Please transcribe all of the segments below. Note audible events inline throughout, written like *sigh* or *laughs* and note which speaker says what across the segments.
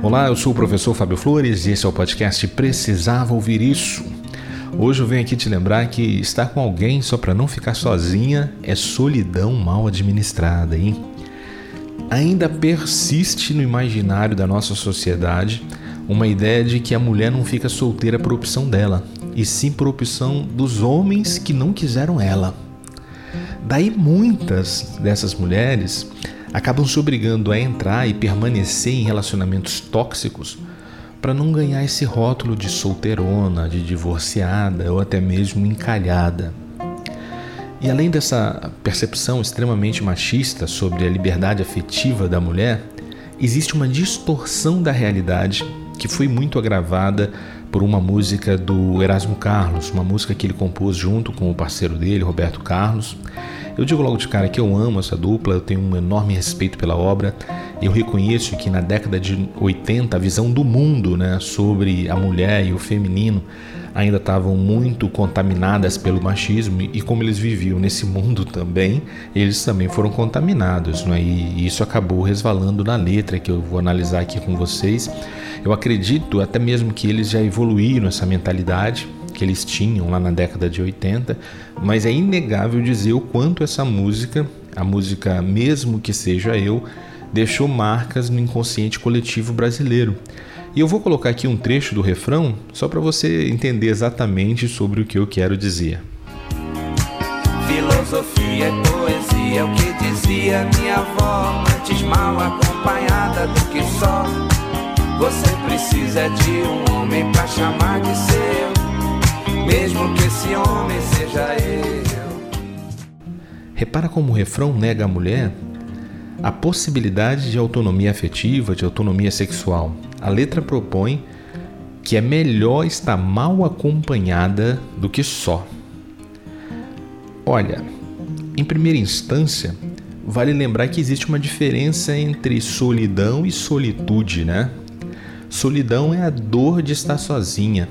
Speaker 1: Olá, eu sou o professor Fábio Flores e esse é o podcast Precisava Ouvir Isso. Hoje eu venho aqui te lembrar que estar com alguém só para não ficar sozinha é solidão mal administrada, hein? Ainda persiste no imaginário da nossa sociedade uma ideia de que a mulher não fica solteira por opção dela, e sim por opção dos homens que não quiseram ela. Daí muitas dessas mulheres acabam se obrigando a entrar e permanecer em relacionamentos tóxicos para não ganhar esse rótulo de solteirona, de divorciada ou até mesmo encalhada. E além dessa percepção extremamente machista sobre a liberdade afetiva da mulher, existe uma distorção da realidade que foi muito agravada por uma música do Erasmo Carlos, uma música que ele compôs junto com o parceiro dele, Roberto Carlos, eu digo logo de cara que eu amo essa dupla, eu tenho um enorme respeito pela obra. Eu reconheço que na década de 80 a visão do mundo né, sobre a mulher e o feminino ainda estavam muito contaminadas pelo machismo e como eles viviam nesse mundo também, eles também foram contaminados, né? e isso acabou resvalando na letra que eu vou analisar aqui com vocês. Eu acredito até mesmo que eles já evoluíram essa mentalidade, que eles tinham lá na década de 80, mas é inegável dizer o quanto essa música, a música mesmo que seja eu, deixou marcas no inconsciente coletivo brasileiro. E eu vou colocar aqui um trecho do refrão só para você entender exatamente sobre o que eu quero dizer.
Speaker 2: Filosofia é poesia, é o que dizia minha avó, antes mal acompanhada do que só. Você precisa de um homem para chamar de seu mesmo que esse homem seja eu.
Speaker 1: Repara como o refrão nega à mulher a possibilidade de autonomia afetiva, de autonomia sexual. A letra propõe que é melhor estar mal acompanhada do que só. Olha, em primeira instância, vale lembrar que existe uma diferença entre solidão e solitude, né? Solidão é a dor de estar sozinha,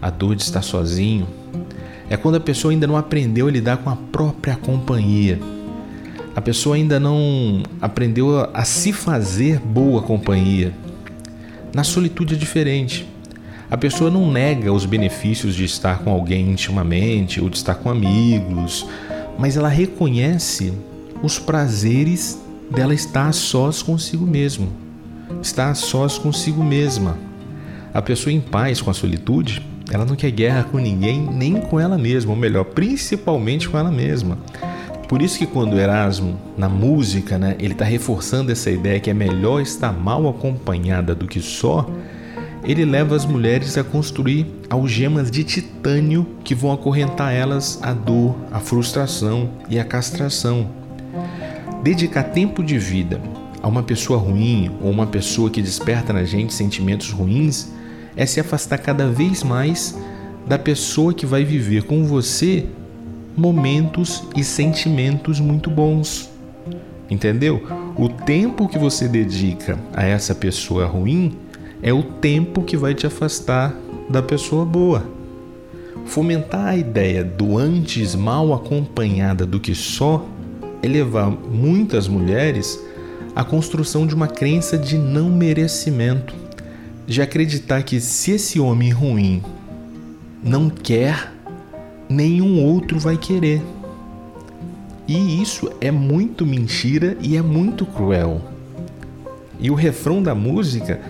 Speaker 1: a dor de estar sozinho, é quando a pessoa ainda não aprendeu a lidar com a própria companhia. A pessoa ainda não aprendeu a se fazer boa companhia. Na solitude é diferente. A pessoa não nega os benefícios de estar com alguém intimamente ou de estar com amigos, mas ela reconhece os prazeres dela estar a sós consigo mesmo, estar a sós consigo mesma. A pessoa em paz com a solitude ela não quer guerra com ninguém, nem com ela mesma, ou melhor, principalmente com ela mesma. Por isso que quando Erasmo, na música, né, ele está reforçando essa ideia que é melhor estar mal acompanhada do que só, ele leva as mulheres a construir algemas de titânio que vão acorrentar elas à dor, à frustração e à castração. Dedicar tempo de vida a uma pessoa ruim ou uma pessoa que desperta na gente sentimentos ruins é se afastar cada vez mais da pessoa que vai viver com você momentos e sentimentos muito bons. Entendeu? O tempo que você dedica a essa pessoa ruim é o tempo que vai te afastar da pessoa boa. Fomentar a ideia do antes mal acompanhada do que só é levar muitas mulheres à construção de uma crença de não merecimento de acreditar que se esse homem ruim não quer, nenhum outro vai querer. E isso é muito mentira e é muito cruel. E o refrão da música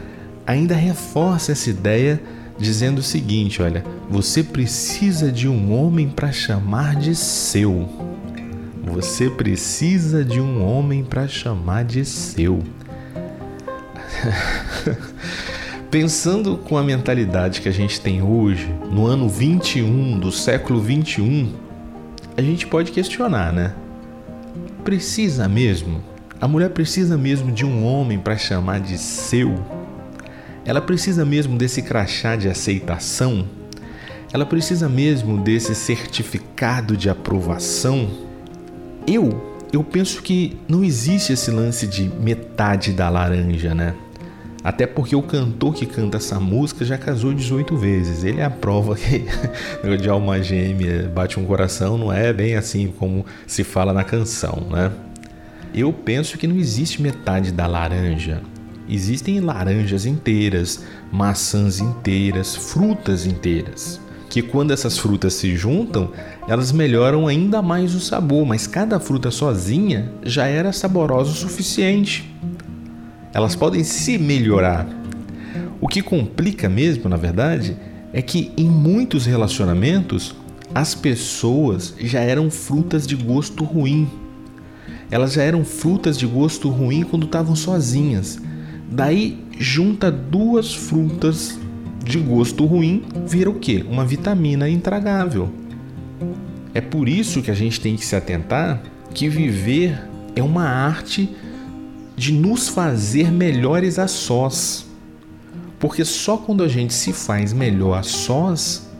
Speaker 1: ainda reforça essa ideia dizendo o seguinte, olha, você precisa de um homem para chamar de seu. Você precisa de um homem para chamar de seu. *laughs* Pensando com a mentalidade que a gente tem hoje, no ano 21 do século 21, a gente pode questionar, né? Precisa mesmo? A mulher precisa mesmo de um homem para chamar de seu? Ela precisa mesmo desse crachá de aceitação? Ela precisa mesmo desse certificado de aprovação? Eu, eu penso que não existe esse lance de metade da laranja, né? Até porque o cantor que canta essa música já casou 18 vezes. Ele é a prova que *laughs* de alma gêmea bate um coração não é bem assim como se fala na canção, né? Eu penso que não existe metade da laranja. existem laranjas inteiras, maçãs inteiras, frutas inteiras. Que quando essas frutas se juntam, elas melhoram ainda mais o sabor, mas cada fruta sozinha já era saborosa o suficiente. Elas podem se melhorar. O que complica mesmo, na verdade, é que em muitos relacionamentos as pessoas já eram frutas de gosto ruim. Elas já eram frutas de gosto ruim quando estavam sozinhas. Daí junta duas frutas de gosto ruim, vira o quê? Uma vitamina intragável. É por isso que a gente tem que se atentar que viver é uma arte de nos fazer melhores a sós. Porque só quando a gente se faz melhor a sós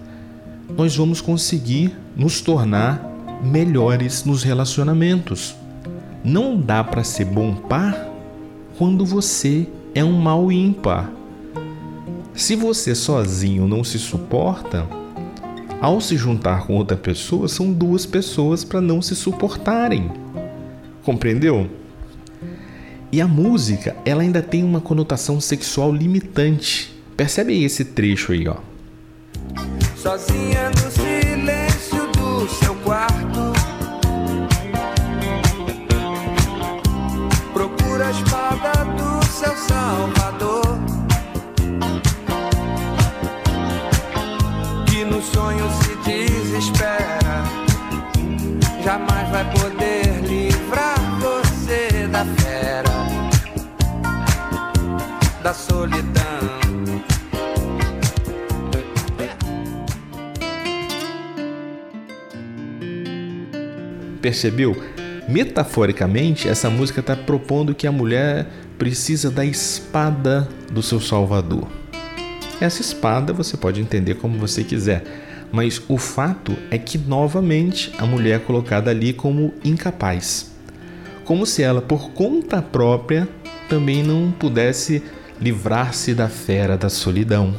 Speaker 1: nós vamos conseguir nos tornar melhores nos relacionamentos. Não dá para ser bom par quando você é um mal ímpar. Se você sozinho não se suporta, ao se juntar com outra pessoa, são duas pessoas para não se suportarem. Compreendeu? E a música, ela ainda tem uma conotação sexual limitante. Percebe esse trecho aí, ó
Speaker 2: sozinha no silêncio do seu desespera, jamais vai poder livrar você da fera, da solidão.
Speaker 1: Percebeu? Metaforicamente, essa música está propondo que a mulher precisa da espada do seu Salvador. Essa espada você pode entender como você quiser, mas o fato é que novamente a mulher é colocada ali como incapaz. Como se ela, por conta própria, também não pudesse livrar-se da fera da solidão.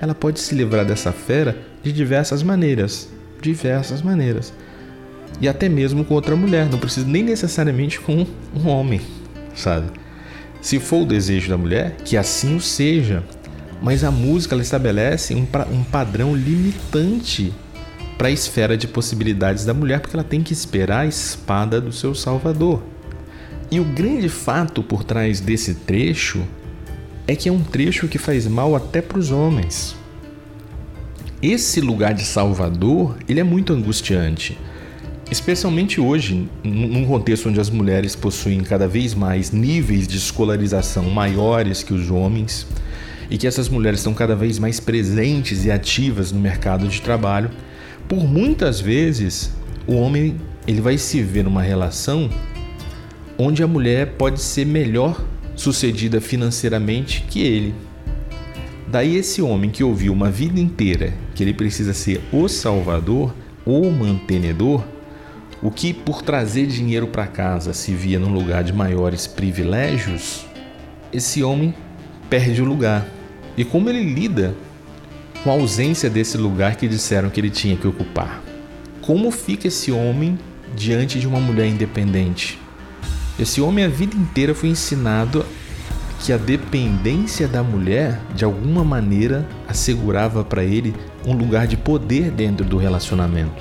Speaker 1: Ela pode se livrar dessa fera de diversas maneiras diversas maneiras e até mesmo com outra mulher, não precisa nem necessariamente com um homem, sabe? Se for o desejo da mulher, que assim o seja, mas a música ela estabelece um, um padrão limitante para a esfera de possibilidades da mulher, porque ela tem que esperar a espada do seu Salvador. E o grande fato por trás desse trecho é que é um trecho que faz mal até para os homens. Esse lugar de Salvador, ele é muito angustiante. Especialmente hoje, num contexto onde as mulheres possuem cada vez mais níveis de escolarização maiores que os homens e que essas mulheres estão cada vez mais presentes e ativas no mercado de trabalho, por muitas vezes o homem ele vai se ver numa relação onde a mulher pode ser melhor sucedida financeiramente que ele. Daí esse homem que ouviu uma vida inteira que ele precisa ser o salvador ou mantenedor, o que por trazer dinheiro para casa se via num lugar de maiores privilégios, esse homem perde o lugar. E como ele lida com a ausência desse lugar que disseram que ele tinha que ocupar? Como fica esse homem diante de uma mulher independente? Esse homem a vida inteira foi ensinado que a dependência da mulher, de alguma maneira, assegurava para ele um lugar de poder dentro do relacionamento.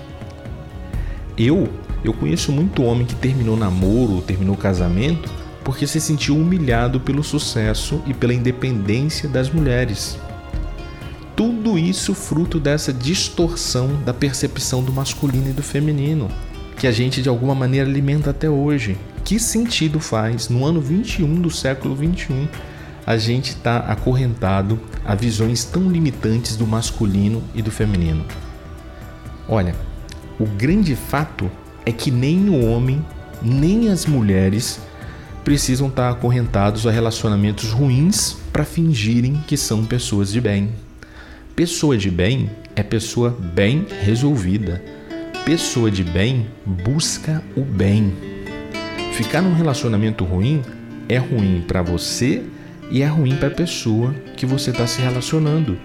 Speaker 1: Eu eu conheço muito homem que terminou namoro, terminou casamento, porque se sentiu humilhado pelo sucesso e pela independência das mulheres. Tudo isso fruto dessa distorção da percepção do masculino e do feminino, que a gente de alguma maneira alimenta até hoje. Que sentido faz, no ano 21 do século 21, a gente está acorrentado a visões tão limitantes do masculino e do feminino? Olha, o grande fato é que nem o homem, nem as mulheres precisam estar acorrentados a relacionamentos ruins para fingirem que são pessoas de bem. Pessoa de bem é pessoa bem resolvida. Pessoa de bem busca o bem. Ficar num relacionamento ruim é ruim para você e é ruim para a pessoa que você está se relacionando.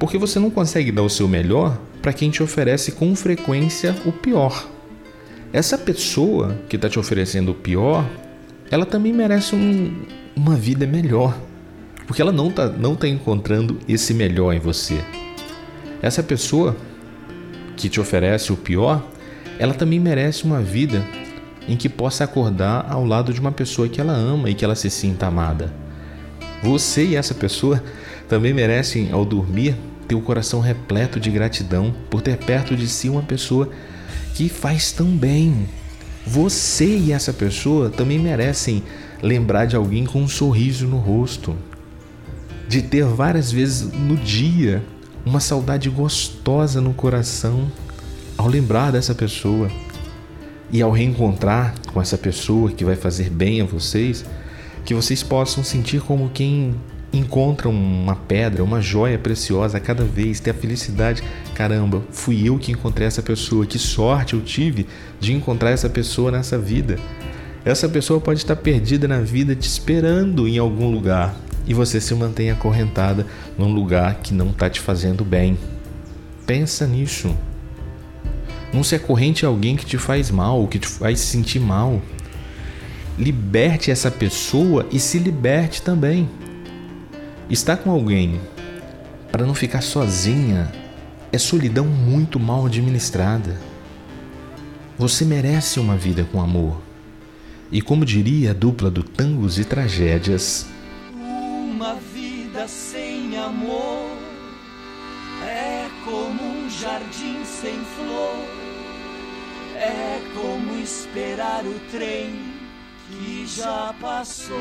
Speaker 1: Porque você não consegue dar o seu melhor para quem te oferece com frequência o pior. Essa pessoa que está te oferecendo o pior, ela também merece um, uma vida melhor. Porque ela não está não tá encontrando esse melhor em você. Essa pessoa que te oferece o pior, ela também merece uma vida em que possa acordar ao lado de uma pessoa que ela ama e que ela se sinta amada. Você e essa pessoa também merecem, ao dormir, ter o coração repleto de gratidão por ter perto de si uma pessoa que faz tão bem. Você e essa pessoa também merecem lembrar de alguém com um sorriso no rosto, de ter várias vezes no dia uma saudade gostosa no coração ao lembrar dessa pessoa. E ao reencontrar com essa pessoa que vai fazer bem a vocês, que vocês possam sentir como quem encontra uma pedra, uma joia preciosa a cada vez, ter a felicidade. Caramba, fui eu que encontrei essa pessoa, que sorte eu tive de encontrar essa pessoa nessa vida. Essa pessoa pode estar perdida na vida te esperando em algum lugar e você se mantém acorrentada num lugar que não está te fazendo bem. Pensa nisso. Não se acorrente a alguém que te faz mal, que te faz sentir mal. Liberte essa pessoa e se liberte também. Estar com alguém para não ficar sozinha é solidão muito mal administrada. Você merece uma vida com amor. E como diria a dupla do Tangos e Tragédias,
Speaker 3: uma vida sem amor é como um jardim sem flor é como esperar o trem que já passou.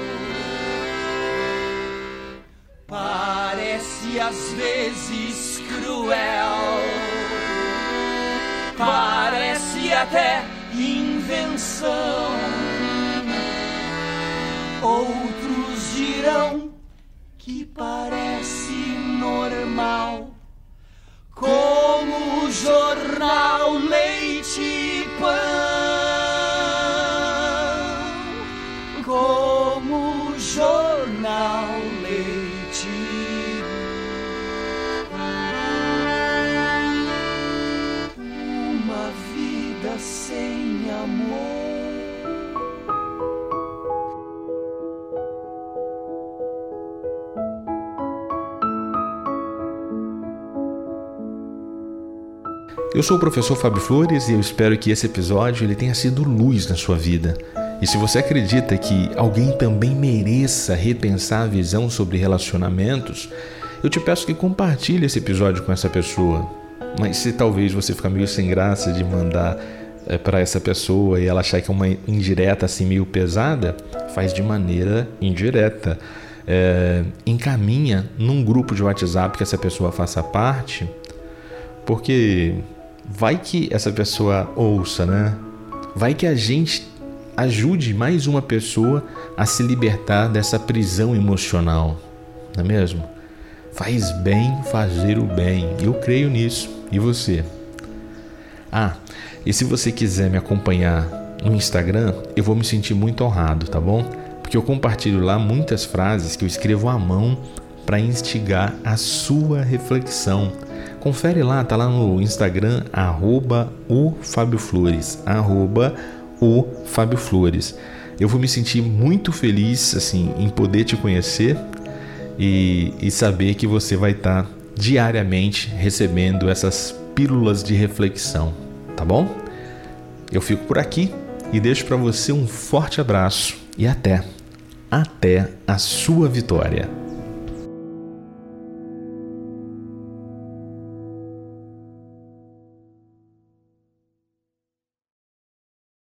Speaker 3: Parece às vezes cruel, parece até invenção. Outros dirão que parece normal, como o jornal sem amor.
Speaker 1: Eu sou o professor Fábio Flores e eu espero que esse episódio ele tenha sido luz na sua vida. E se você acredita que alguém também mereça repensar a visão sobre relacionamentos, eu te peço que compartilhe esse episódio com essa pessoa. Mas se talvez você ficar meio sem graça de mandar é, para essa pessoa e ela achar que é uma indireta assim meio pesada, faz de maneira indireta. É, encaminha num grupo de WhatsApp que essa pessoa faça parte, porque vai que essa pessoa ouça, né? Vai que a gente ajude mais uma pessoa a se libertar dessa prisão emocional, não é mesmo? Faz bem fazer o bem, eu creio nisso. E você? Ah, e se você quiser me acompanhar no Instagram, eu vou me sentir muito honrado, tá bom? Porque eu compartilho lá muitas frases que eu escrevo à mão para instigar a sua reflexão Confere lá, tá lá no Instagram, arroba o Fábio Flores, arroba o Fábio Flores. Eu vou me sentir muito feliz assim em poder te conhecer e, e saber que você vai estar tá diariamente recebendo essas pílulas de reflexão, tá bom? Eu fico por aqui e deixo para você um forte abraço e até, até a sua vitória.